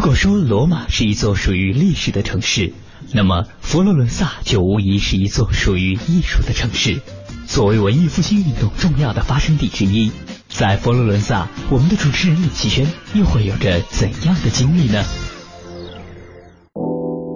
如果说罗马是一座属于历史的城市，那么佛罗伦萨就无疑是一座属于艺术的城市。作为文艺复兴运动重要的发生地之一，在佛罗伦萨，我们的主持人李奇轩又会有着怎样的经历呢？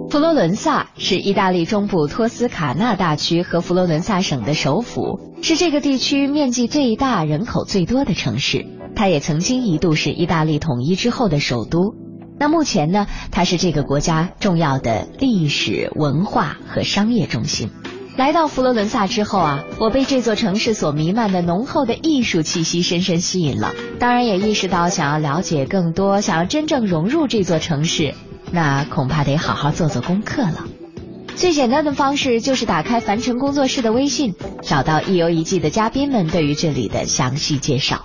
佛罗伦萨是意大利中部托斯卡纳大区和佛罗伦萨省的首府，是这个地区面积最大、人口最多的城市。它也曾经一度是意大利统一之后的首都。那目前呢，它是这个国家重要的历史文化和商业中心。来到佛罗伦萨之后啊，我被这座城市所弥漫的浓厚的艺术气息深深吸引了。当然也意识到，想要了解更多，想要真正融入这座城市，那恐怕得好好做做功课了。最简单的方式就是打开凡尘工作室的微信，找到一游一季的嘉宾们对于这里的详细介绍。《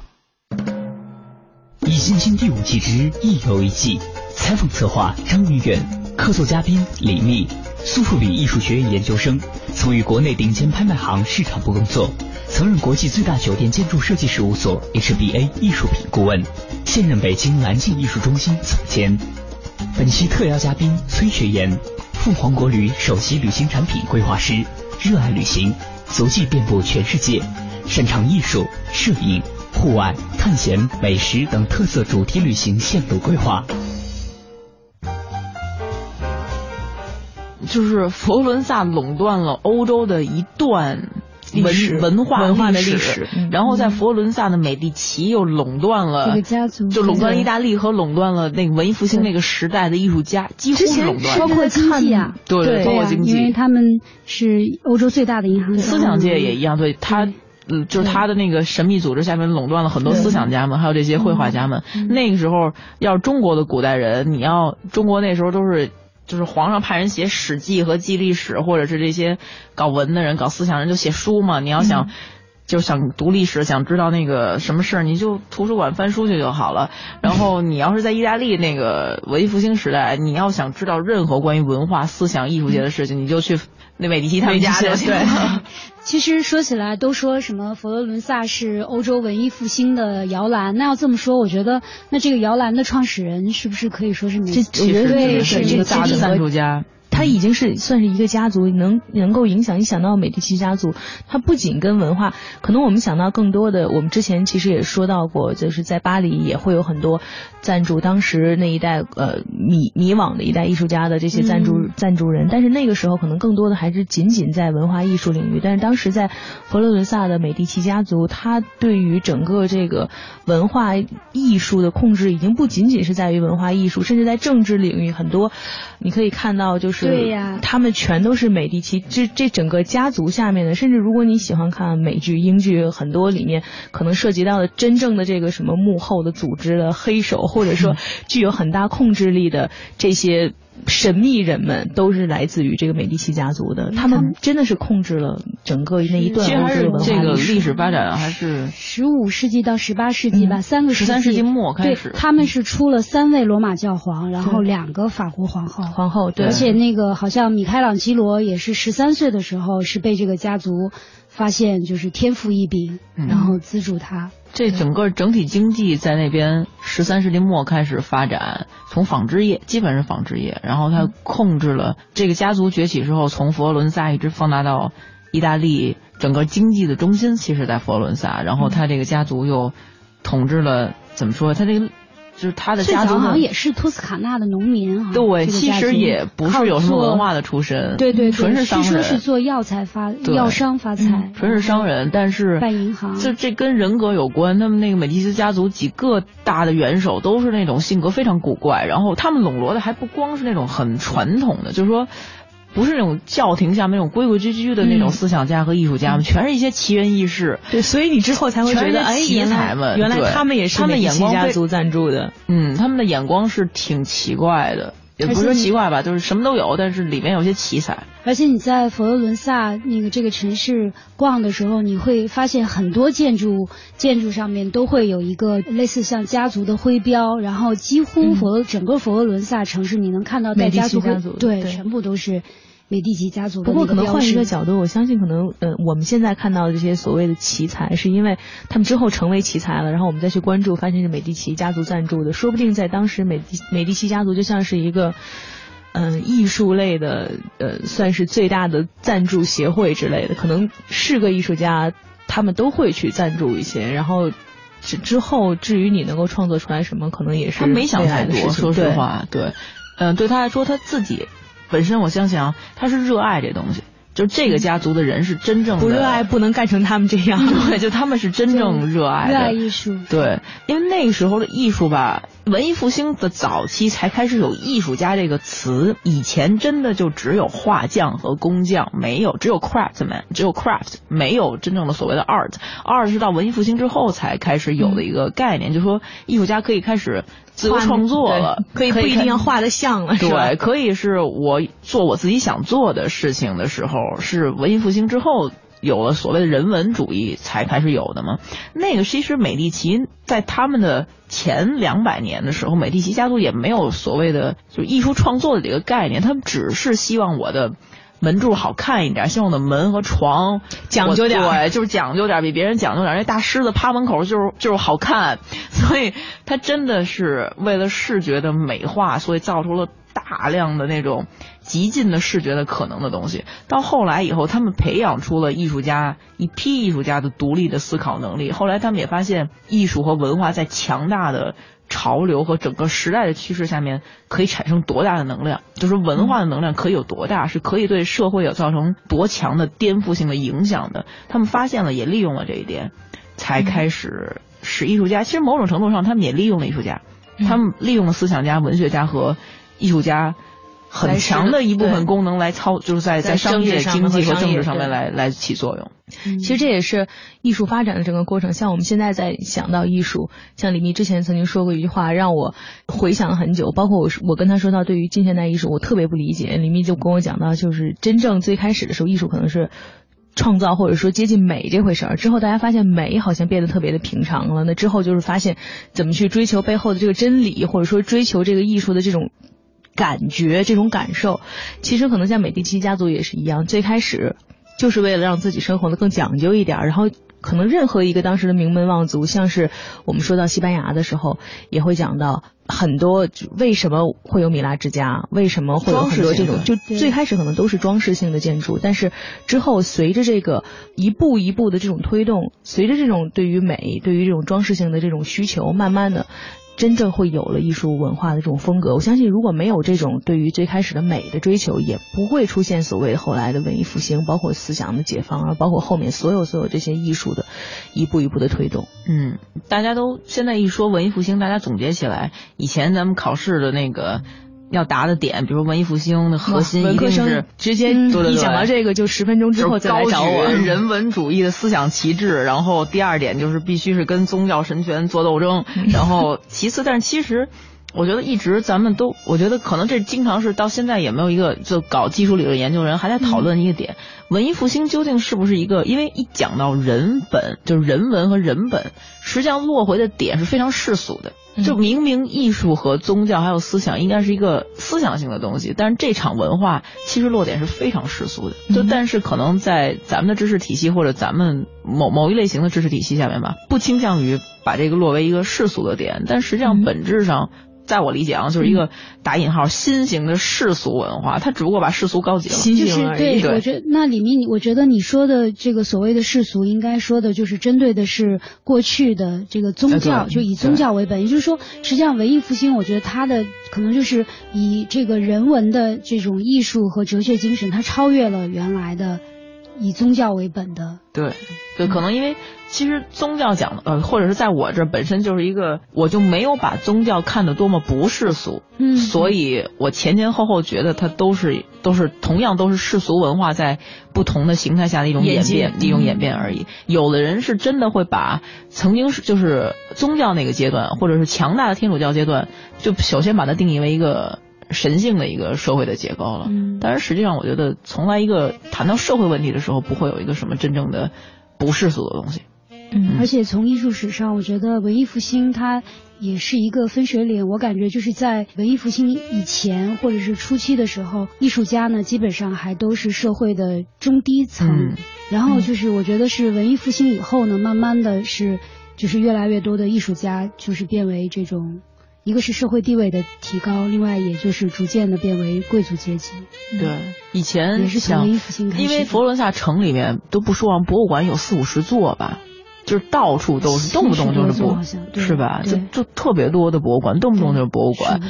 一星星》第五季之一游一季，采访策划张云远，客座嘉宾李密，苏富比艺术学院研究生，曾于国内顶尖拍卖行市场部工作，曾任国际最大酒店建筑设计事务所 HBA 艺术品顾问，现任北京蓝镜艺术中心总监。本期特邀嘉宾崔学言，凤凰国旅首席旅行产品规划师，热爱旅行，足迹遍布全世界，擅长艺术、摄影。户外、探险、美食等特色主题旅行线路规划。就是佛罗伦萨垄断了欧洲的一段文文化文化的历历史，然后在佛罗伦萨的美第奇又垄断了这个家族，就垄断意大利和垄断了那个文艺复兴那个时代的艺术家，几乎是垄断，包括经济啊，对对，包括经济，因为他们是欧洲最大的银行，思想界也一样，对他。嗯，就是他的那个神秘组织下面垄断了很多思想家们，还有这些绘画家们。那个时候，要是中国的古代人，你要中国那时候都是就是皇上派人写史记和记历史，或者是这些搞文的人、搞思想人就写书嘛。你要想。就想读历史，想知道那个什么事儿，你就图书馆翻书去就好了。然后你要是在意大利那个文艺复兴时代，你要想知道任何关于文化、思想、艺术界的事情，你就去那美第奇他们家就行了。其实说起来，都说什么佛罗伦萨是欧洲文艺复兴的摇篮。那要这么说，我觉得那这个摇篮的创始人是不是可以说是你？这绝对是一个大的赞助家。他已经是算是一个家族，能能够影响。一想到美第奇家族，它不仅跟文化，可能我们想到更多的，我们之前其实也说到过，就是在巴黎也会有很多赞助当时那一代呃迷迷惘的一代艺术家的这些赞助、嗯、赞助人，但是那个时候可能更多的还是仅仅在文化艺术领域。但是当时在佛罗伦萨的美第奇家族，他对于整个这个文化艺术的控制，已经不仅仅是在于文化艺术，甚至在政治领域很多，你可以看到就是。对呀，他们全都是美第奇，这这整个家族下面的，甚至如果你喜欢看美剧、英剧，很多里面可能涉及到的真正的这个什么幕后的组织的黑手，或者说具有很大控制力的这些神秘人们都是来自于这个美第奇家族的，他们真的是控制了整个那一段其实还是文化这个历史发展还是十五世纪到十八世纪吧，三个十三世纪末开始，他们是出了三位罗马教皇，然后两个法国皇后。皇后，对。而且那个好像米开朗基罗也是十三岁的时候是被这个家族发现就是天赋异禀，嗯。然后资助他。这整个整体经济在那边十三世纪末开始发展，从纺织业基本是纺织业，然后他控制了这个家族崛起之后，从佛罗伦萨一直放大到意大利整个经济的中心，其实在佛罗伦萨，然后他这个家族又统治了怎么说？他这个就是他的家族好像也是托斯卡纳的农民哈。对，其实也不是有什么文化的出身，对对对，纯是商据说是，做药材发药商发财，纯是商人，但是办银行。这这跟人格有关。他们那个美第斯家族几个大的元首都是那种性格非常古怪，然后他们笼络的还不光是那种很传统的，就是说。不是那种教廷下面那种规规矩矩的那种嗯。思想家和艺术家们，全是一些奇人异事。对，所以你之后才会觉得，哎，奇原来才们原来他们也是他们眼光非家族赞助的，嗯，他们的眼光是挺奇怪的，也不是说奇怪吧，就是什么都有，但是里面有些奇才。而且你在佛罗伦萨那个这个城市逛的时候，你会发现很多建筑建筑上面都会有一个类似像家族的徽标，然后几乎佛罗、整个佛罗伦萨城市你能看到带家族对全部都是美第奇家族的不过可能换一个角度，我相信可能呃，我们现在看到的这些所谓的奇才，是因为他们之后成为奇才了，然后我们再去关注，发现是美第奇家族赞助的，说不定在当时美第美第奇家族就像是一个。嗯，艺术类的，呃，算是最大的赞助协会之类的，可能是个艺术家，他们都会去赞助一些，然后之之后，至于你能够创作出来什么，可能也是他没想太多，说实话，对，嗯、对他来说，他自己本身，我相信啊，他是热爱这东西，就这个家族的人是真正的不热爱不能干成他们这样。对，就他们是真正热爱的，热爱艺术。对，因为那个时候的艺术吧，文艺复兴的早期才开始有艺术家这个词，以前真的就只有画匠和工匠，没有只有 craftsman，只有 craft，没有真正的所谓的 art。art 是到文艺复兴之后才开始有的一个概念，就是说艺术家可以开始自由创作了，可以不一定要画的像了，对，可以是我做我自己想做的事情的时候，是文艺复兴之后有了所谓的人文主义才开始有的嘛。那个其实美第奇在他们的前两百年的时候，美第奇家族也没有所谓的就艺术创作的这个概念，他们只是希望我的。门柱好看一点，希望我的门和床讲究点对，就是讲究点，比别人讲究点。那大狮子趴门口就是就是好看，所以他真的是为了视觉的美化，所以造出了大量的那种极尽的视觉的可能的东西。到后来以后，他们培养出了艺术家一批艺术家的独立的思考能力。后来他们也发现，艺术和文化在强大的潮流和整个时代的趋势下面，可以产生多大的能量？就是文化的能量可以有多大，是可以对社会有造成多强的颠覆性的影响的。他们发现了，也利用了这一点，才开始使艺术家。其实某种程度上，他们也利用了艺术家，他们利用了思想家、文学家和艺术家。很强的一部分功能来操，就是在在商业、经济和政治上面来来起作用。其实这也是艺术发展的整个过程。像我们现在在想到艺术，像李密之前曾经说过一句话，让我回想了很久。包括我是我跟他说到对于近现代艺术，我特别不理解。李密就跟我讲到，就是真正最开始的时候，艺术可能是。创造或者说接近美这回事儿之后，大家发现美好像变得特别的平常了。那之后就是发现怎么去追求背后的这个真理，或者说追求这个艺术的这种感觉、这种感受。其实可能像美第奇家族也是一样，最开始就是为了让自己生活的更讲究一点儿，然后可能任何一个当时的名门望族，像是我们说到西班牙的时候，也会讲到很多为什么会有米拉之家，为什么会有很多这种，就最开始可能都是装饰性的建筑，但是之后随着这个一步一步的这种推动，随着这种对于美、对于这种装饰性的这种需求，慢慢的。真正会有了艺术文化的这种风格，我相信如果没有这种对于最开始的美的追求，也不会出现所谓的后来的文艺复兴，包括思想的解放啊，包括后面所有所有这些艺术的一步一步的推动。嗯，大家都现在一说文艺复兴，大家总结起来，以前咱们考试的那个要答的点，比如文艺复兴的核心一定是生直接一讲到这个就十分钟之后再来找我人文主义的思想旗帜，然后第二点就是必须是跟宗教神权做斗争，然后其次，但是其实我觉得一直咱们都，我觉得可能这经常是到现在也没有一个就搞技术理论研究人还在讨论一个点，文艺复兴究竟是不是一个？因为一讲到人本，就是人文和人本，实际上落回的点是非常世俗的。就明明艺术和宗教还有思想应该是一个思想性的东西，但是这场文化其实落点是非常世俗的。就但是可能在咱们的知识体系或者咱们某某一类型的知识体系下面吧，不倾向于把这个落为一个世俗的点，但实际上本质上。在我理解啊，就是一个打引号新型的世俗文化，它只不过把世俗高级了。就是对，我觉得那里面，我觉得你说的这个所谓的世俗，应该说的就是针对的是过去的这个宗教，就以宗教为本。也就是说，实际上文艺复兴，我觉得它的可能就是以这个人文的这种艺术和哲学精神，它超越了原来的。以宗教为本的，对，对，可能因为其实宗教讲的，呃，或者是在我这本身就是一个，我就没有把宗教看得多么不世俗，嗯，所以我前前后后觉得它都是都是同样都是世俗文化在不同的形态下的一种演变，一种演变而已。有的人是真的会把曾经是就是宗教那个阶段，或者是强大的天主教阶段，就首先把它定义为一个。神性的一个社会的结构了，但是实际上，我觉得从来一个谈到社会问题的时候，不会有一个什么真正的不世俗的东西。嗯，而且从艺术史上，我觉得文艺复兴它也是一个分水岭。我感觉就是在文艺复兴以前或者是初期的时候，艺术家呢基本上还都是社会的中低层，嗯然后就是我觉得是文艺复兴以后呢，慢慢的是就是越来越多的艺术家就是变为这种。一个是社会地位的提高，另外也就是逐渐的变为贵族阶级。对，以前也是从文艺复兴开始。因为佛罗伦萨城里面都不说，博物馆有四五十座吧，就是到处都是，动不动就是博，是吧？就就特别多的博物馆，动不动就是博物馆。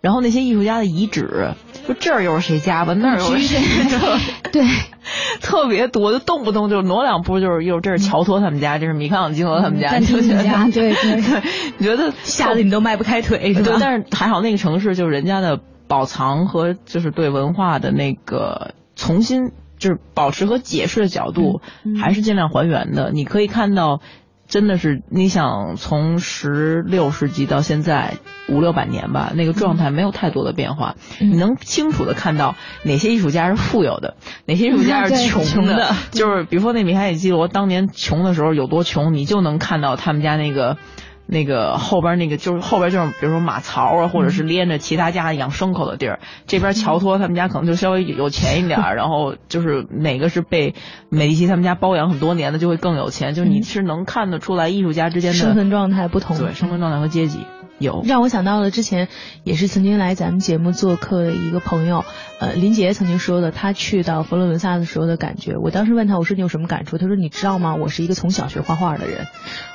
然后那些艺术家的遗址，就这儿又是谁家吧，那儿又是谁家？对。特别多，就动不动就挪两步，就是又这是乔托他们家，这是米开朗基罗他们家，就觉得对对对，你觉得吓得你都迈不开腿，对，但是还好那个城市就是人家的宝藏和就是对文化的那个重新就是保持和解释的角度，还是尽量还原的。你可以看到。真的是，你想从十六世纪到现在五六百年吧，那个状态没有太多的变化。你能清楚的看到哪些艺术家是富有的，哪些艺术家是 穷的。就是比如说那米开朗基罗当年穷的时候有多穷，你就能看到他们家那个。那个后边那个就是后边就是比如说马槽啊，或者是连着其他家养牲口的地儿。这边乔托他们家可能就稍微有钱一点，然后就是哪个是被美第奇他们家包养很多年的，就会更有钱。就是你是能看得出来艺术家之间的身份状态不同，对身份状态和阶级。有让我想到了之前也是曾经来咱们节目做客的一个朋友，呃，林杰曾经说的，他去到佛罗伦萨的时候的感觉。我当时问他，我说你有什么感触？他说你知道吗？我是一个从小学画画的人，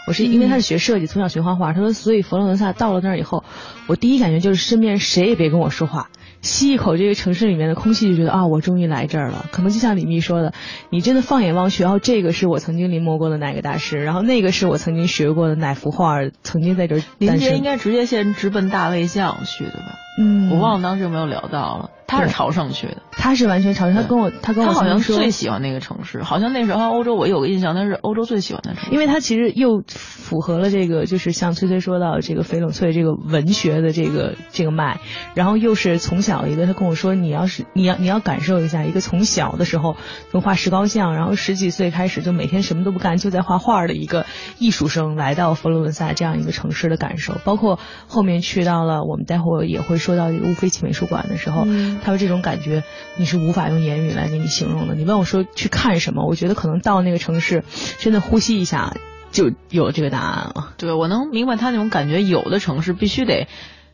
我是因为他是学设计，从小学画画。他说，所以佛罗伦萨到了那儿以后，我第一感觉就是身边谁也别跟我说话。吸一口这个城市里面的空气，就觉得啊，我终于来这儿了。可能就像李密说的，你真的放眼望去，然后这个是我曾经临摹过的哪个大师，然后那个是我曾经学过的哪幅画，曾经在这儿。林杰应该直接先直奔大卫像去的吧？嗯，我忘了当时有没有聊到了。他是朝圣去的，他是完全朝圣。他跟我，他跟我好像最喜欢那个城市，好像那时候欧洲我有个印象，那是欧洲最喜欢的城市，因为他其实又符合了这个，就是像崔崔说到这个翡冷翠这个文学的这个这个脉，然后又是从小一个，他跟我说，你要是你要你要感受一下一个从小的时候从画石膏像，然后十几岁开始就每天什么都不干就在画画的一个艺术生，来到佛罗伦萨这样一个城市的感受，包括后面去到了我们待会儿也会说到这个乌菲齐美术馆的时候。他说这种感觉你是无法用言语来给你形容的。你问我说去看什么，我觉得可能到那个城市，真的呼吸一下就有这个答案了。对，我能明白他那种感觉。有的城市必须得，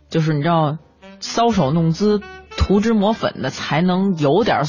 就是你知道，搔首弄姿、涂脂抹粉的，才能有点。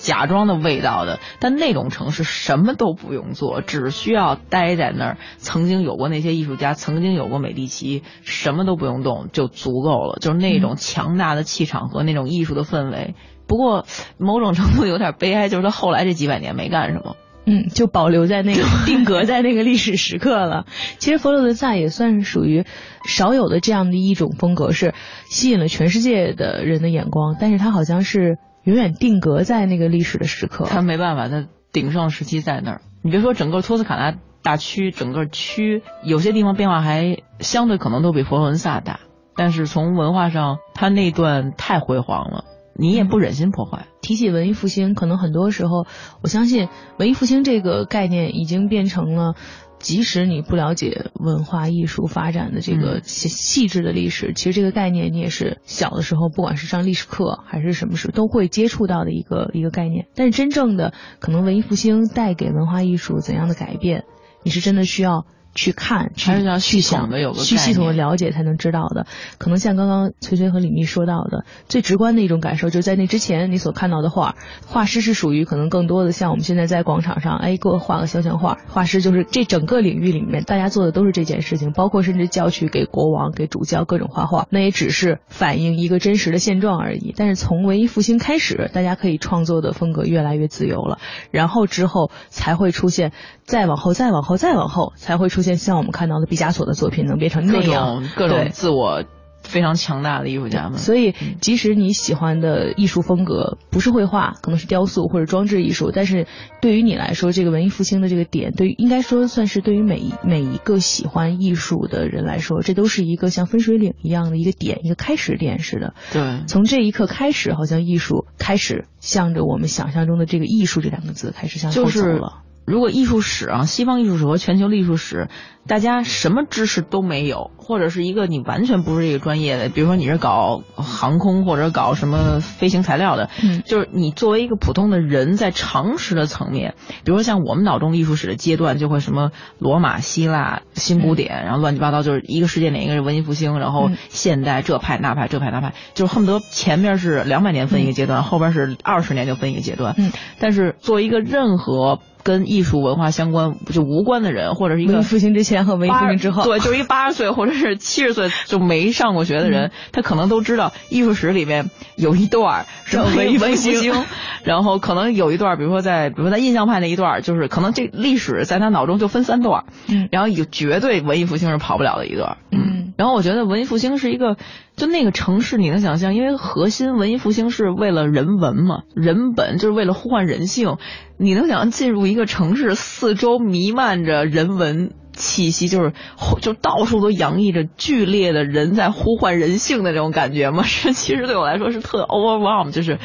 假装的味道的，但那种城市什么都不用做，只需要待在那儿。曾经有过那些艺术家，曾经有过美第奇，什么都不用动就足够了。就是那种强大的气场和那种艺术的氛围。不过某种程度有点悲哀，就是他后来这几百年没干什么，嗯，就保留在那个定格在那个历史时刻了。其实佛罗伦萨也算是属于少有的这样的一种风格，是吸引了全世界的人的眼光，但是他好像是。永远定格在那个历史的时刻，他没办法，他鼎盛时期在那儿。你别说整个托斯卡纳大区，整个区有些地方变化还相对可能都比佛罗伦萨大。但是从文化上，他那段太辉煌了，你也不忍心破坏。提起文艺复兴，可能很多时候，我相信文艺复兴这个概念已经变成了。即使你不了解文化艺术发展的这个细细致的历史，其实这个概念你也是小的时候，不管是上历史课还是什么时都会接触到的一个一个概念。但是真正的可能文艺复兴带给文化艺术怎样的改变，你是真的需要。去看，还是要去想的，有个去系统的了解才能知道的。可能像刚刚崔崔和李密说到的，最直观的一种感受，就是在那之前你所看到的画，画师是属于可能更多的像我们现在在广场上，哎，给我画个肖像画。画师就是这整个领域里面，大家做的都是这件事情，包括甚至教去给国王、给主教各种画画，那也只是反映一个真实的现状而已。但是从文艺复兴开始，大家可以创作的风格越来越自由了，然后之后才会出现，再往后，再往后，再往后，才会出现。像我们看到的毕加索的作品能变成那样，各种自我非常强大的艺术家们。所以，即使你喜欢的艺术风格不是绘画，可能是雕塑或者装置艺术，但是对于你来说，这个文艺复兴的这个点，对，应该说算是对于每一每一个喜欢艺术的人来说，这都是一个像分水岭一样的一个点，一个开始点似的。对，从这一刻开始，好像艺术开始向着我们想象中的这个艺术这两个字开始向后走了。如果艺术史啊，西方艺术史和全球艺术史，大家什么知识都没有，或者是一个你完全不是这个专业的，比如说你是搞航空或者搞什么飞行材料的，嗯，就是你作为一个普通的人，在常识的层面，比如说像我们脑中艺术史的阶段，就会什么罗马、希腊、新古典，然后乱七八糟，就是一个世界哪一个是文艺复兴，然后现代这派那派这派那派，就是恨不得前面是两百年分一个阶段，后边是二十年就分一个阶段，嗯，但是作为一个任何。跟艺术文化相关就无关的人，或者是一个文艺复兴之前和文艺复兴之后，对，就是一八十岁或者是七十岁就没上过学的人，他可能都知道艺术史里面有一段是文艺复兴，然后可能有一段，比如说在比如说在印象派那一段，就是可能这历史在他脑中就分三段，嗯，然后有绝对文艺复兴是跑不了的一段，嗯，然后我觉得文艺复兴是一个。就那个城市，你能想象？因为核心文艺复兴是为了人文嘛，人本就是为了呼唤人性。你能想象进入一个城市，四周弥漫着人文气息，就是就到处都洋溢着剧烈的人在呼唤人性的这种感觉吗？是，其实对我来说是特 overwhelm，就是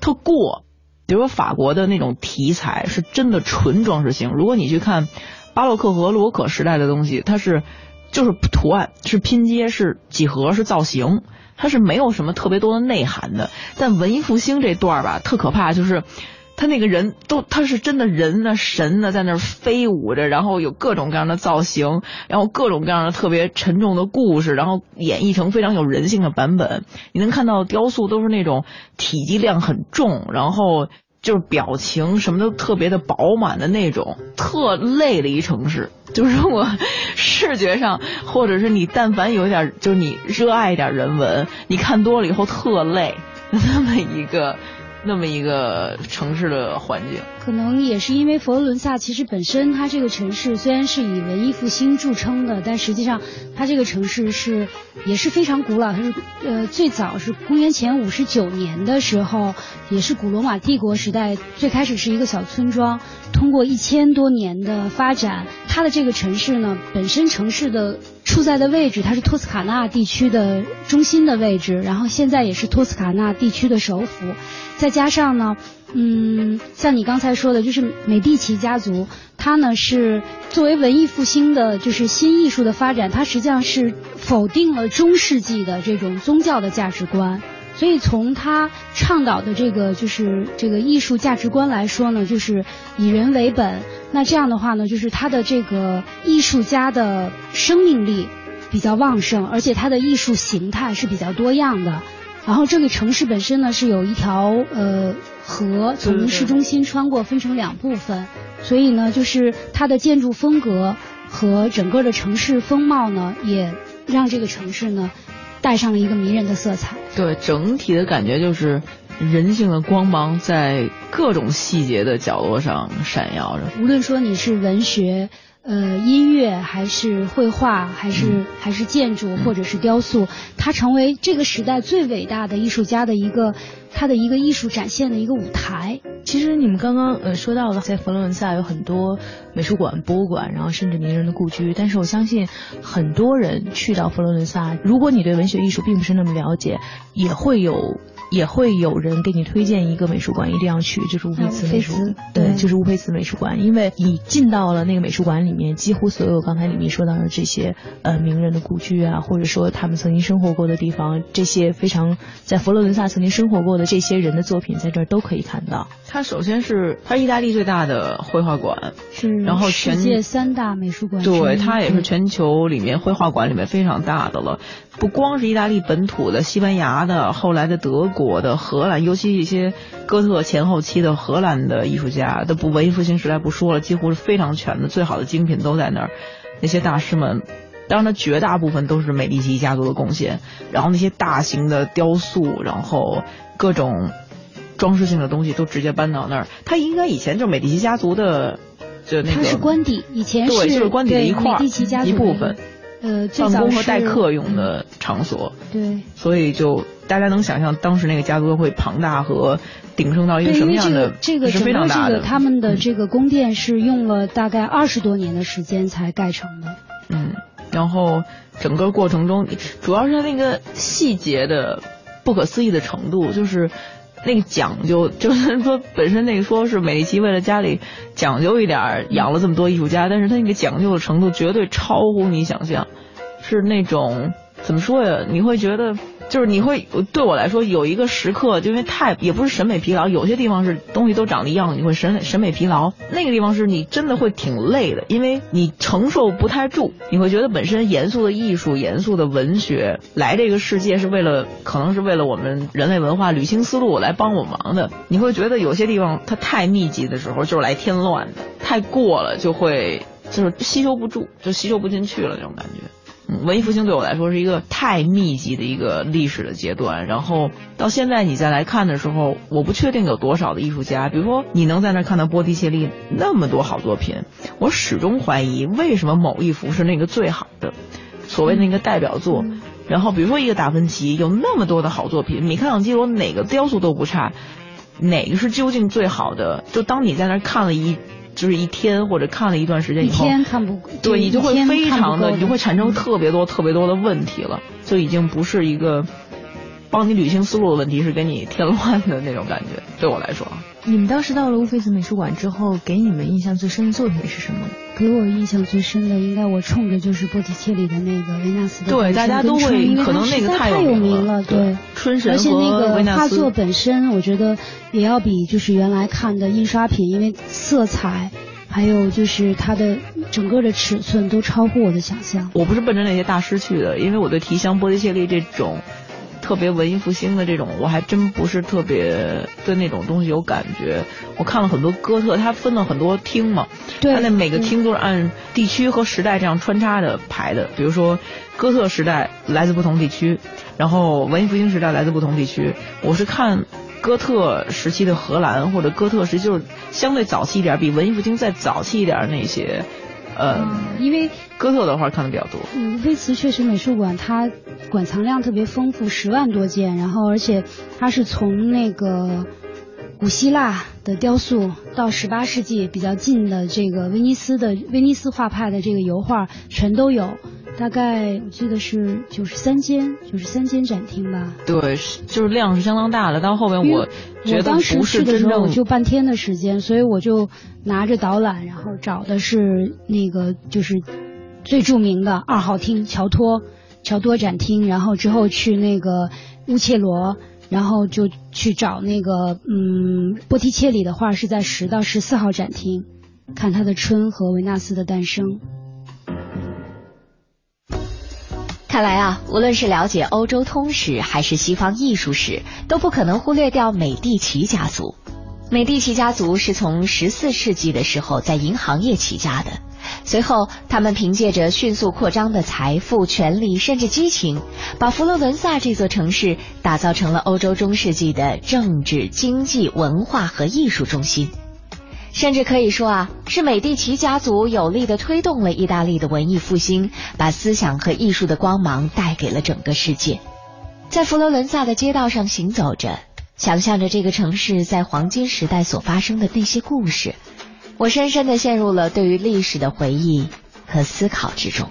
特过。比如说法国的那种题材是真的纯装饰性。如果你去看巴洛克和洛可时代的东西，它是。就是图案是拼接是几何是造型，它是没有什么特别多的内涵的。但文艺复兴这段吧，特可怕，就是他那个人都他是真的人呢神呢在那儿飞舞着，然后有各种各样的造型，然后各种各样的特别沉重的故事，然后演绎成非常有人性的版本。你能看到雕塑都是那种体积量很重，然后。就是表情什么都特别的饱满的那种，特累的一城市。就是我视觉上，或者是你但凡有点，就是你热爱一点人文，你看多了以后特累，那么一个。那么一个城市的环境，可能也是因为佛罗伦萨其实本身它这个城市虽然是以文艺复兴著称的，但实际上它这个城市是也是非常古老。它是呃最早是公元前五十九年的时候，也是古罗马帝国时代最开始是一个小村庄，通过一千多年的发展，它的这个城市呢本身城市的处在的位置，它是托斯卡纳地区的中心的位置，然后现在也是托斯卡纳地区的首府。再加上呢，嗯，像你刚才说的，就是美第奇家族，它呢是作为文艺复兴的，就是新艺术的发展，它实际上是否定了中世纪的这种宗教的价值观。所以从他倡导的这个就是这个艺术价值观来说呢，就是以人为本。那这样的话呢，就是他的这个艺术家的生命力比较旺盛，而且他的艺术形态是比较多样的。然后这个城市本身呢是有一条呃河从市中心穿过，分成两部分，所以呢就是它的建筑风格和整个的城市风貌呢，也让这个城市呢带上了一个迷人的色彩。对，整体的感觉就是人性的光芒在各种细节的角落上闪耀着。无论说你是文学。呃，音乐还是绘画，还是还是建筑，或者是雕塑，它成为这个时代最伟大的艺术家的一个他的一个艺术展现的一个舞台。其实你们刚刚呃说到了，在佛罗伦萨有很多美术馆、博物馆，然后甚至名人的故居。但是我相信很多人去到佛罗伦萨，如果你对文学艺术并不是那么了解，也会有。也会有人给你推荐一个美术馆，一定要去，就是乌菲兹美术馆。对，就是乌菲兹美术馆，因为你进到了那个美术馆里面，几乎所有刚才李明说到的这些呃名人的故居啊，或者说他们曾经生活过的地方，这些非常在佛罗伦萨曾经生活过的这些人的作品，在这儿都可以看到。它首先是它是意大利最大的绘画馆，是，然后世界三大美术馆，对，它也是全球里面绘画馆里面非常大的了。不光是意大利本土的、西班牙的、后来的德国的、荷兰，尤其一些哥特前后期的荷兰的艺术家，都不文艺复兴时代不说了，几乎是非常全的，最好的精品都在那儿。那些大师们，当然，他绝大部分都是美第奇家族的贡献。然后那些大型的雕塑，然后各种装饰性的东西都直接搬到那儿。他应该以前就是美第奇家族的，就那个。它是官邸，以前是对，就是官邸的一块儿，一部分。呃，办公和待客用的场所，对，所以就大家能想象当时那个家族会庞大和鼎盛到一个什么样的，这个是非常大的。他们的这个宫殿是用了大概二十多年的时间才盖成的。嗯，然后整个过程中，主要是那个细节的不可思议的程度，就是。那个讲究，就是 说本身那个说是美第奇为了家里讲究一点养了这么多艺术家，但是他那个讲究的程度绝对超乎你想象，是那种怎么说呀？你会觉得。就是你会对我来说有一个时刻，就因为太也不是审美疲劳，有些地方是东西都长得一样，你会审审美疲劳。那个地方是你真的会挺累的，因为你承受不太住。你会觉得本身严肃的艺术、严肃的文学来这个世界是为了，可能是为了我们人类文化捋清思路来帮我忙的。你会觉得有些地方它太密集的时候就是来添乱的，太过了就会就是吸收不住，就吸收不进去了那种感觉。文艺复兴对我来说是一个太密集的一个历史的阶段，然后到现在你再来看的时候，我不确定有多少的艺术家，比如说你能在那看到波提切利那么多好作品，我始终怀疑为什么某一幅是那个最好的，所谓的那个代表作，然后比如说一个达芬奇有那么多的好作品，米开朗基罗哪个雕塑都不差，哪个是究竟最好的？就当你在那看了一。就是一天或者看了一段时间以后，对你就会非常的，你就会产生特别多特别多的问题了，就已经不是一个帮你捋清思路的问题，是给你添乱的那种感觉。对我来说，你们当时到了乌菲兹美术馆之后，给你们印象最深的作品是什么？给我印象最深的，应该我冲着就是波提切利的那个维纳斯的对，大家都会可能那个太有名了，对，春神而且那个画作本身，我觉得也要比就是原来看的印刷品，因为色彩还有就是它的整个的尺寸都超乎我的想象。我不是奔着那些大师去的，因为我对提香波提切利这种。特别文艺复兴的这种，我还真不是特别对那种东西有感觉。我看了很多哥特，它分了很多厅嘛，它那每个厅都是按地区和时代这样穿插的排的。比如说，哥特时代来自不同地区，然后文艺复兴时代来自不同地区。我是看哥特时期的荷兰，或者哥特时期就是相对早期一点，比文艺复兴再早期一点那些。呃，因为哥特的画看的比较多。嗯，威茨确实美术馆它馆藏量特别丰富，十万多件，然后而且它是从那个古希腊的雕塑到十八世纪比较近的这个威尼斯的威尼斯画派的这个油画全都有。大概我记得是九十三间，九十三间展厅吧。对，就是量是相当大的。到后面我觉得不是真正就半天的时间，所以我就拿着导览，然后找的是那个就是最著名的二号厅乔托乔托展厅，然后之后去那个乌切罗，然后就去找那个嗯波提切里的画是在十到十四号展厅，看他的春和维纳斯的诞生。看来啊，无论是了解欧洲通史还是西方艺术史，都不可能忽略掉美第奇家族。美第奇家族是从十四世纪的时候在银行业起家的，随后他们凭借着迅速扩张的财富、权力，甚至激情，把佛罗伦萨这座城市打造成了欧洲中世纪的政治、经济、文化和艺术中心。甚至可以说啊，是美第奇家族有力的推动了意大利的文艺复兴，把思想和艺术的光芒带给了整个世界。在佛罗伦萨的街道上行走着，想象着这个城市在黄金时代所发生的那些故事，我深深的陷入了对于历史的回忆和思考之中。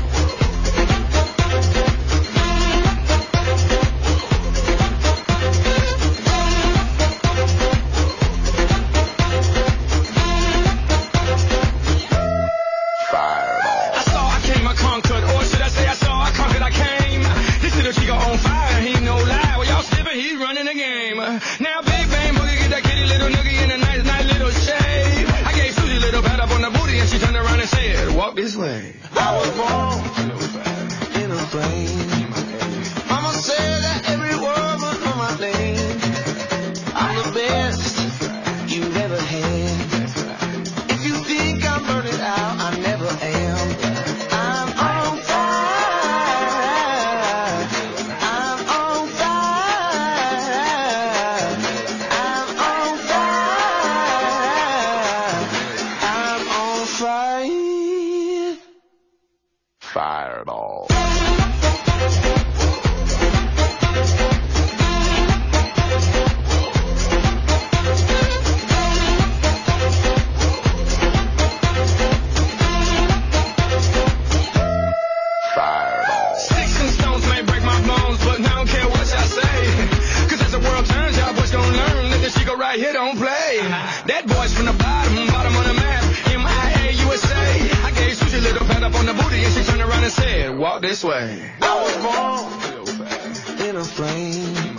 This way. I was born in a flame.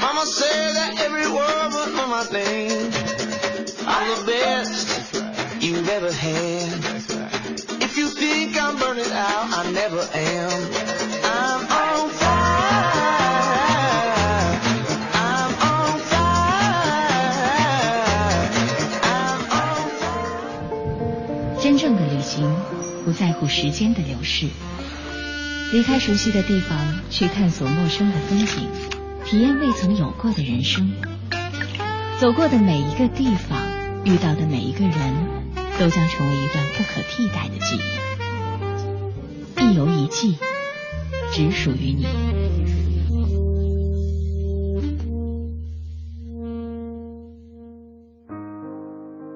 Mama said that every word was on my name. I'm the best you've ever had. If you think I'm burning out, I never am. I'm on fire. I'm on fire. I'm on fire. 真正的旅行不在乎时间的流逝，离开熟悉的地方，去探索陌生的风景，体验未曾有过的人生。走过的每一个地方，遇到的每一个人，都将成为一段不可替代的记忆。一游一季，只属于你。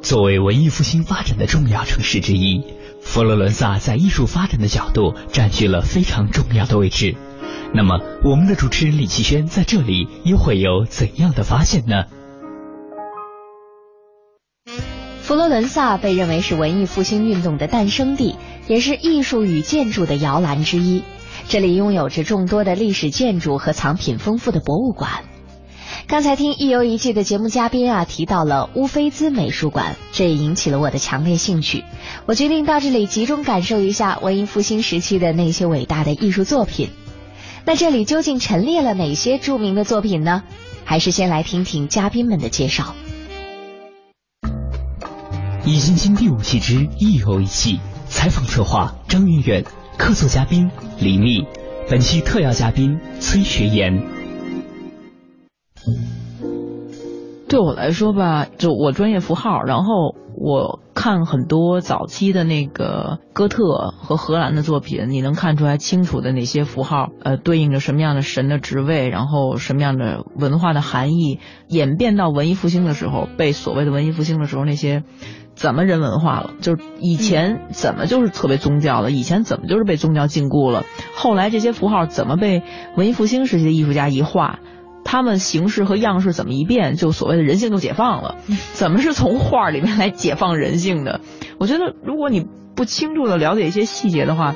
作为文艺复兴发展的重要城市之一，佛罗伦萨在艺术发展的角度占据了非常重要的位置。那么，我们的主持人李奇轩在这里又会有怎样的发现呢？佛罗伦萨被认为是文艺复兴运动的诞生地，也是艺术与建筑的摇篮之一。这里拥有着众多的历史建筑和藏品丰富的博物馆。刚才听一游一季的节目嘉宾啊提到了乌菲兹美术馆，这也引起了我的强烈兴趣。我决定到这里集中感受一下文艺复兴时期的那些伟大的艺术作品。那这里究竟陈列了哪些著名的作品呢？还是先来听听嘉宾们的介绍。《易筋经》第五季之一游一季，采访策划张云远，客座嘉宾李密，本期特邀嘉宾崔学言。对我来说吧，就我专业符号，然后我看很多早期的那个哥特和荷兰的作品，你能看出来清楚的哪些符号，呃，对应着什么样的神的职位，然后什么样的文化的含义，演变到文艺复兴的时候，被所谓的文艺复兴的时候那些。怎么人文化了？就是以前怎么就是特别宗教的，以前怎么就是被宗教禁锢了？后来这些符号怎么被文艺复兴时期的艺术家一画？他们形式和样式怎么一变，就所谓的人性就解放了？怎么是从画里面来解放人性的？我觉得如果你不清楚的了解一些细节的话，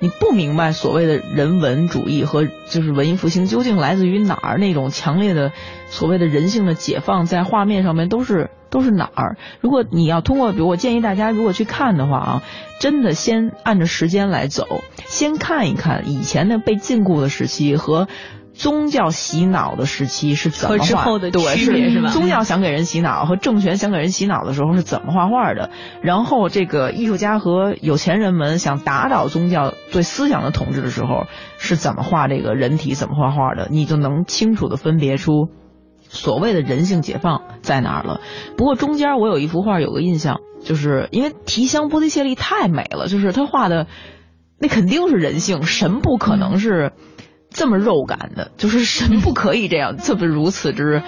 你不明白所谓的人文主义和就是文艺复兴究竟来自于哪儿，那种强烈的所谓的人性的解放，在画面上面都是都是哪儿？如果你要通过，比如我建议大家如果去看的话啊，真的先按着时间来走，先看一看以前的被禁锢的时期和。宗教洗脑的时期是怎么画？和之后的对是吧宗教想给人洗脑和政权想给人洗脑的时候是怎么画画的？然后这个艺术家和有钱人们想打倒宗教对思想的统治的时候是怎么画这个人体？怎么画画的？你就能清楚的分别出所谓的人性解放在哪儿了。不过中间我有一幅画有个印象，就是因为提香波提切利太美了，就是他画的那肯定是人性，神不可能是。这么肉感的，就是神不可以这样，这么如此之，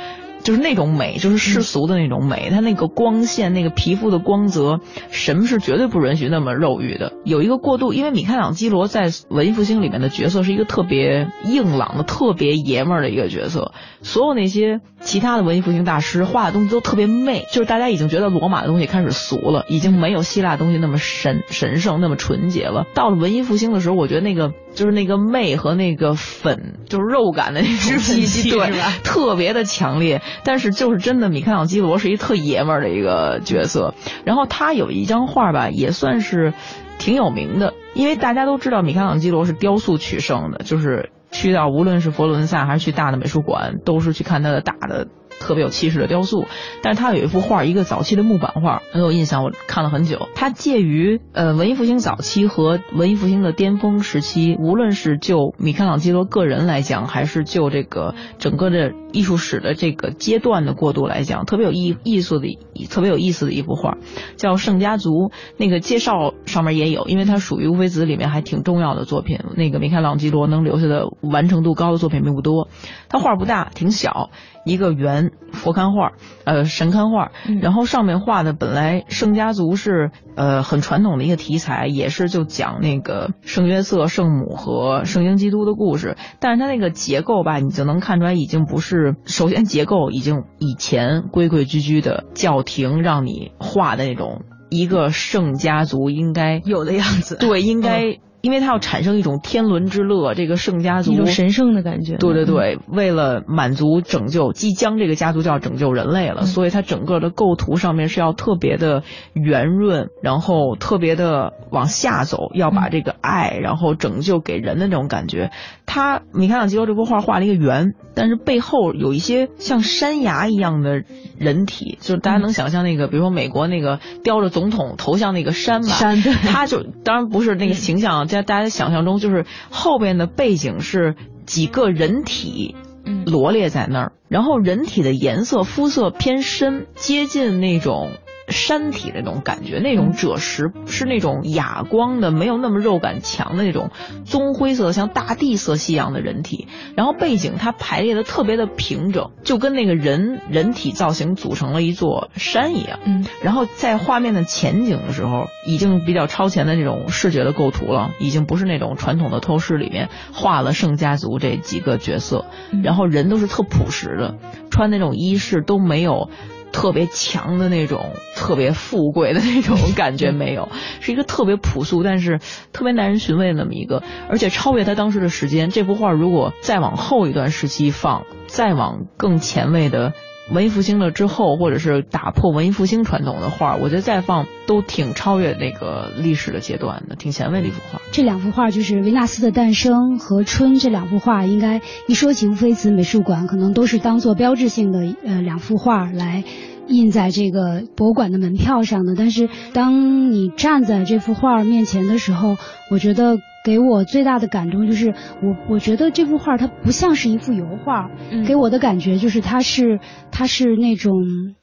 就是那种美，就是世俗的那种美。它那个光线，那个皮肤的光泽，什么是绝对不允许那么肉欲的。有一个过渡，因为米开朗基罗在文艺复兴里面的角色是一个特别硬朗的、特别爷们儿的一个角色。所有那些其他的文艺复兴大师画的东西都特别媚，就是大家已经觉得罗马的东西开始俗了，已经没有希腊东西那么神神圣、那么纯洁了。到了文艺复兴的时候，我觉得那个就是那个媚和那个粉，就是肉感的那种气息，对，特别的强烈。但是就是真的，米开朗基罗是一特爷们儿的一个角色。然后他有一张画吧，也算是挺有名的，因为大家都知道米开朗基罗是雕塑取胜的，就是去到无论是佛罗伦萨还是去大的美术馆，都是去看他的大的。特别有气势的雕塑，但是他有一幅画，一个早期的木板画，很有印象，我看了很久。它介于呃文艺复兴早期和文艺复兴的巅峰时期，无论是就米开朗基罗个人来讲，还是就这个整个的艺术史的这个阶段的过渡来讲，特别有意艺术的特别有意思的一幅画，叫《圣家族》。那个介绍上面也有，因为它属于乌菲兹里面还挺重要的作品。那个米开朗基罗能留下的完成度高的作品并不多，他画不大，挺小。一个圆佛龛画，呃，神龛画，然后上面画的本来圣家族是呃很传统的一个题材，也是就讲那个圣约瑟、圣母和圣婴基督的故事，但是它那个结构吧，你就能看出来已经不是，首先结构已经以前规规矩矩的教廷让你画的那种一个圣家族应该有的样子，对，应该。因为他要产生一种天伦之乐，这个圣家族一种神圣的感觉。对对对，为了满足拯救，即将这个家族就要拯救人类了，所以它整个的构图上面是要特别的圆润，然后特别的往下走，要把这个爱，然后拯救给人的那种感觉。他米开朗基罗这幅画画了一个圆，但是背后有一些像山崖一样的人体，就是大家能想象那个，比如说美国那个雕着总统头像那个山吧，山，他就当然不是那个形象。在大家想象中，就是后边的背景是几个人体罗列在那儿，然后人体的颜色肤色偏深，接近那种。山体那种感觉，那种赭石是那种哑光的，没有那么肉感强的那种棕灰色，像大地色系一样的人体。然后背景它排列的特别的平整，就跟那个人人体造型组成了一座山一样。嗯。然后在画面的前景的时候，已经比较超前的那种视觉的构图了，已经不是那种传统的透视里面画了圣家族这几个角色，然后人都是特朴实的，穿那种衣饰都没有。特别强的那种，特别富贵的那种感觉没有，是一个特别朴素，但是特别耐人寻味的那么一个，而且超越他当时的时间。这幅画如果再往后一段时期放，再往更前卫的文艺复兴了之后，或者是打破文艺复兴传统的画，我觉得再放都挺超越那个历史的阶段的，挺前卫的一幅画。这两幅画就是维纳斯的诞生和春这两幅画，应该一说起乌菲兹美术馆，可能都是当做标志性的呃两幅画来。印在这个博物馆的门票上的，但是当你站在这幅画面前的时候，我觉得给我最大的感动就是，我我觉得这幅画它不像是一幅油画，给我的感觉就是它是它是那种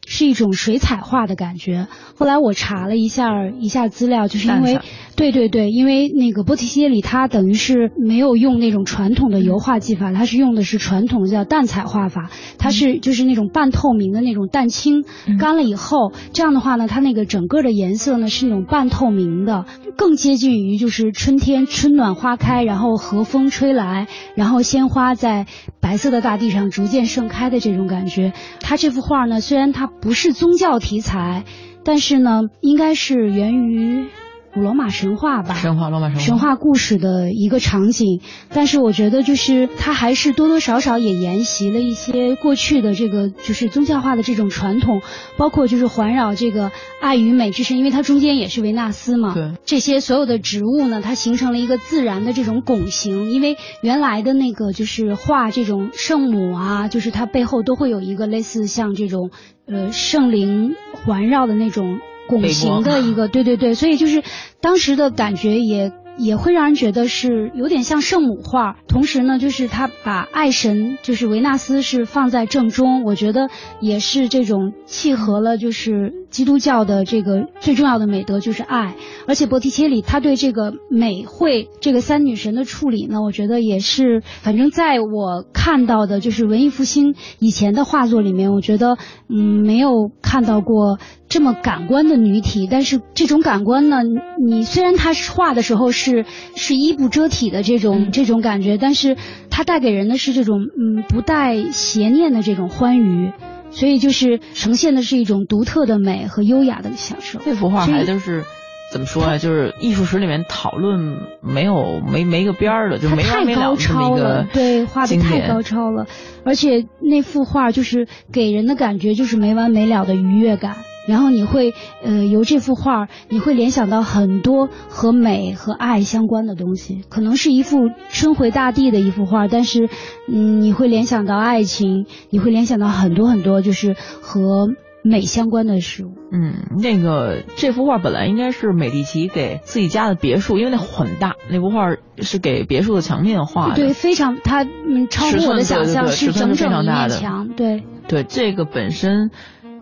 是一种水彩画的感觉。后来我查了一下一下资料，就是因为。对对对，因为那个波提切利他等于是没有用那种传统的油画技法，他是用的是传统的叫淡彩画法，它是就是那种半透明的那种淡青，干了以后，这样的话呢，它那个整个的颜色呢是那种半透明的，更接近于就是春天春暖花开，然后和风吹来，然后鲜花在白色的大地上逐渐盛开的这种感觉。他这幅画呢，虽然它不是宗教题材，但是呢，应该是源于。古罗马神话吧，神话罗马神话神话故事的一个场景。但是我觉得就是它还是多多少少也沿袭了一些过去的这个就是宗教化的这种传统，包括就是环绕这个爱与美之神，因为它中间也是维纳斯嘛。对这些所有的植物呢，它形成了一个自然的这种拱形，因为原来的那个就是画这种圣母啊，就是它背后都会有一个类似像这种呃圣灵环绕的那种拱形的一个，对对对，所以就是当时的感觉也。也会让人觉得是有点像圣母画，同时呢，就是他把爱神就是维纳斯是放在正中，我觉得也是这种契合了就是基督教的这个最重要的美德就是爱，而且波提切利他对这个美惠这个三女神的处理呢，我觉得也是，反正在我看到的就是文艺复兴以前的画作里面，我觉得嗯没有看到过这么感官的女体，但是这种感官呢，你虽然他画的时候是是衣不遮体的这种、嗯。这种感觉，但是它带给人的是这种嗯不带邪念的这种欢愉，所以就是呈现的是一种独特的美和优雅的享受。这幅画还都是怎么说啊？就是艺术史里面讨论没有没没个边儿的，就它没完太高没了这么超了一个，对，画的太高超了，而且那幅画就是给人的感觉就是没完没了的愉悦感。然后你会，呃，由这幅画，你会联想到很多和美和爱相关的东西。可能是一幅春回大地的一幅画，但是，嗯，你会联想到爱情，你会联想到很多很多就是和美相关的事物。嗯，那个这幅画本来应该是美第奇给自己家的别墅，因为那很大，那幅画是给别墅的墙面画的。对，非常，它嗯超乎我的想象，是整整一面墙，对。对，这个本身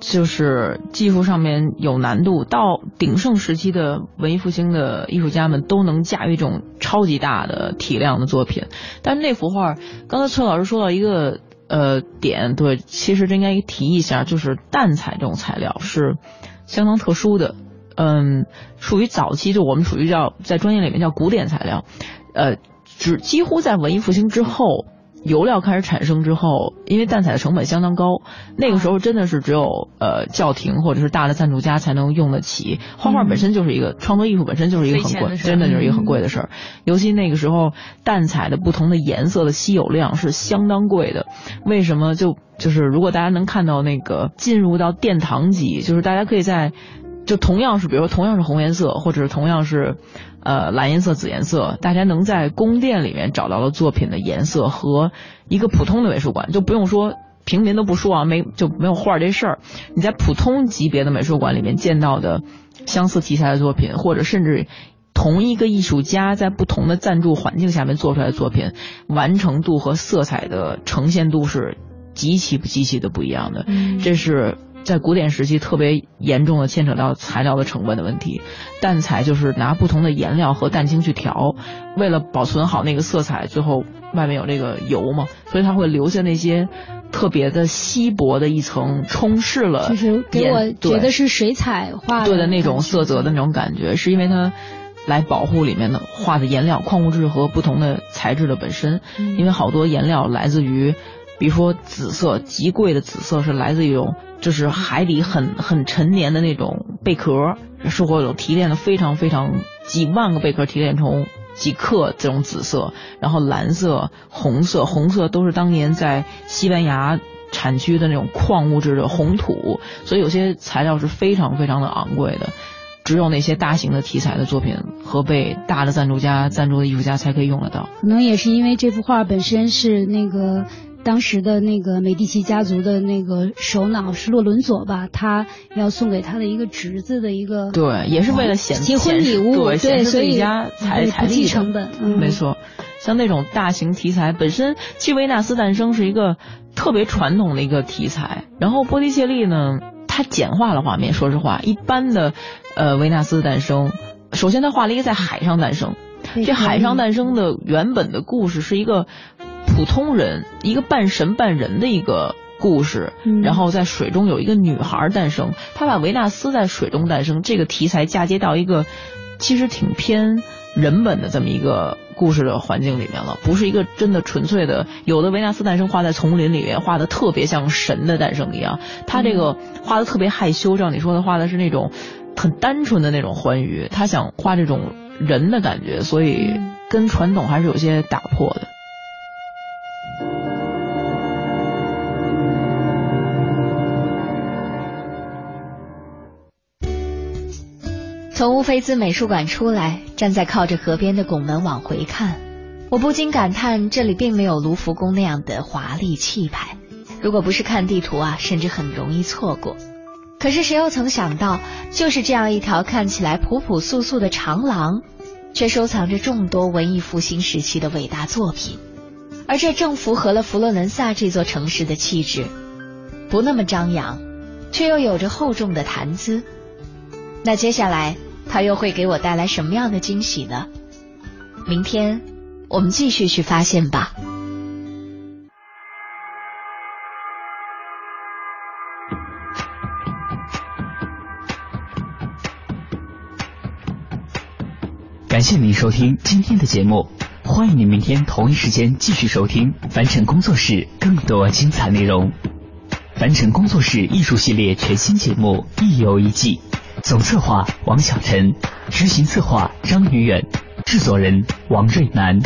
就是技术上面有难度，到鼎盛时期的文艺复兴的艺术家们都能驾驭这种超级大的体量的作品。但是那幅画，刚才崔老师说到一个呃点，对，其实这应该提一下，就是淡彩这种材料是相当特殊的，嗯，属于早期，就我们属于叫在专业里面叫古典材料，呃，只几乎在文艺复兴之后。油料开始产生之后，因为淡彩的成本相当高，那个时候真的是只有呃教廷或者是大的赞助家才能用得起。画画本身就是一个、创作艺术，本身就是一个很贵，的真的就是一个很贵的事儿。尤其那个时候，淡彩的不同的颜色的稀有量是相当贵的。为什么就就是如果大家能看到那个进入到殿堂级，就是大家可以在就同样是比如说同样是红颜色，或者是同样是。呃，蓝颜色、紫颜色，大家能在宫殿里面找到的作品的颜色和一个普通的美术馆，就不用说平民都不说啊，没就没有画这事儿。你在普通级别的美术馆里面见到的相似题材的作品，或者甚至同一个艺术家在不同的赞助环境下面做出来的作品，完成度和色彩的呈现度是极其极其的不一样的。这是。在古典时期，特别严重的牵扯到材料的成本的问题。淡彩就是拿不同的颜料和蛋清去调，为了保存好那个色彩，最后外面有这个油嘛，所以它会留下那些特别的稀薄的一层，充斥了就是给我觉得是水彩画对的那种色泽的那种感觉，是因为它来保护里面的画的颜料、矿物质和不同的材质的本身，嗯因为好多颜料来自于。比如说紫色，极贵的紫色是来自一种就是海底很很陈年的那种贝壳，是会有提炼的非常非常几万个贝壳提炼成几克这种紫色，然后蓝色、红色，红色都是当年在西班牙产区的那种矿物质的红土，所以有些材料是非常非常的昂贵的。只有那些大型的题材的作品和被大的赞助家赞助的艺术家才可以用得到。可能也是因为这幅画本身是那个当时的那个美第奇家族的那个首脑是洛伦佐吧，他要送给他的一个侄子的一个对，也是为了显结婚礼物，对，显示所以家财财力成本，嗯，没错，像那种大型题材，本身其实维纳斯诞生是一个特别传统的一个题材，然后波提切利呢，他简化了画面。说实话，一般的呃维纳斯的诞生，首先他画了一个在海上诞生，这海上诞生的原本的故事是一个普通人，一个半神半人的一个故事，嗯然后在水中有一个女孩诞生，他把维纳斯在水中诞生这个题材嫁接到一个其实挺偏人本的这么一个故事的环境里面了，不是一个真的纯粹的。有的维纳斯诞生画在丛林里面，画的特别像神的诞生一样，他这个画的特别害羞，照你说的画的是那种。很单纯的那种欢愉，他想画这种人的感觉，所以跟传统还是有些打破的。从乌菲兹美术馆出来，站在靠着河边的拱门往回看，我不禁感叹这里并没有卢浮宫那样的华丽气派。如果不是看地图啊，甚至很容易错过。可是谁又曾想到，就是这样一条看起来朴朴素素的长廊，却收藏着众多文艺复兴时期的伟大作品，而这正符合了佛罗伦萨这座城市的气质，不那么张扬，却又有着厚重的谈资。那接下来。他又会给我带来什么样的惊喜呢？明天我们继续去发现吧。感谢您收听今天的节目，欢迎您明天同一时间继续收听凡尘工作室更多精彩内容。凡尘工作室艺术系列全新节目《一游一季》。总策划王小晨，执行策划张云远，制作人王瑞南。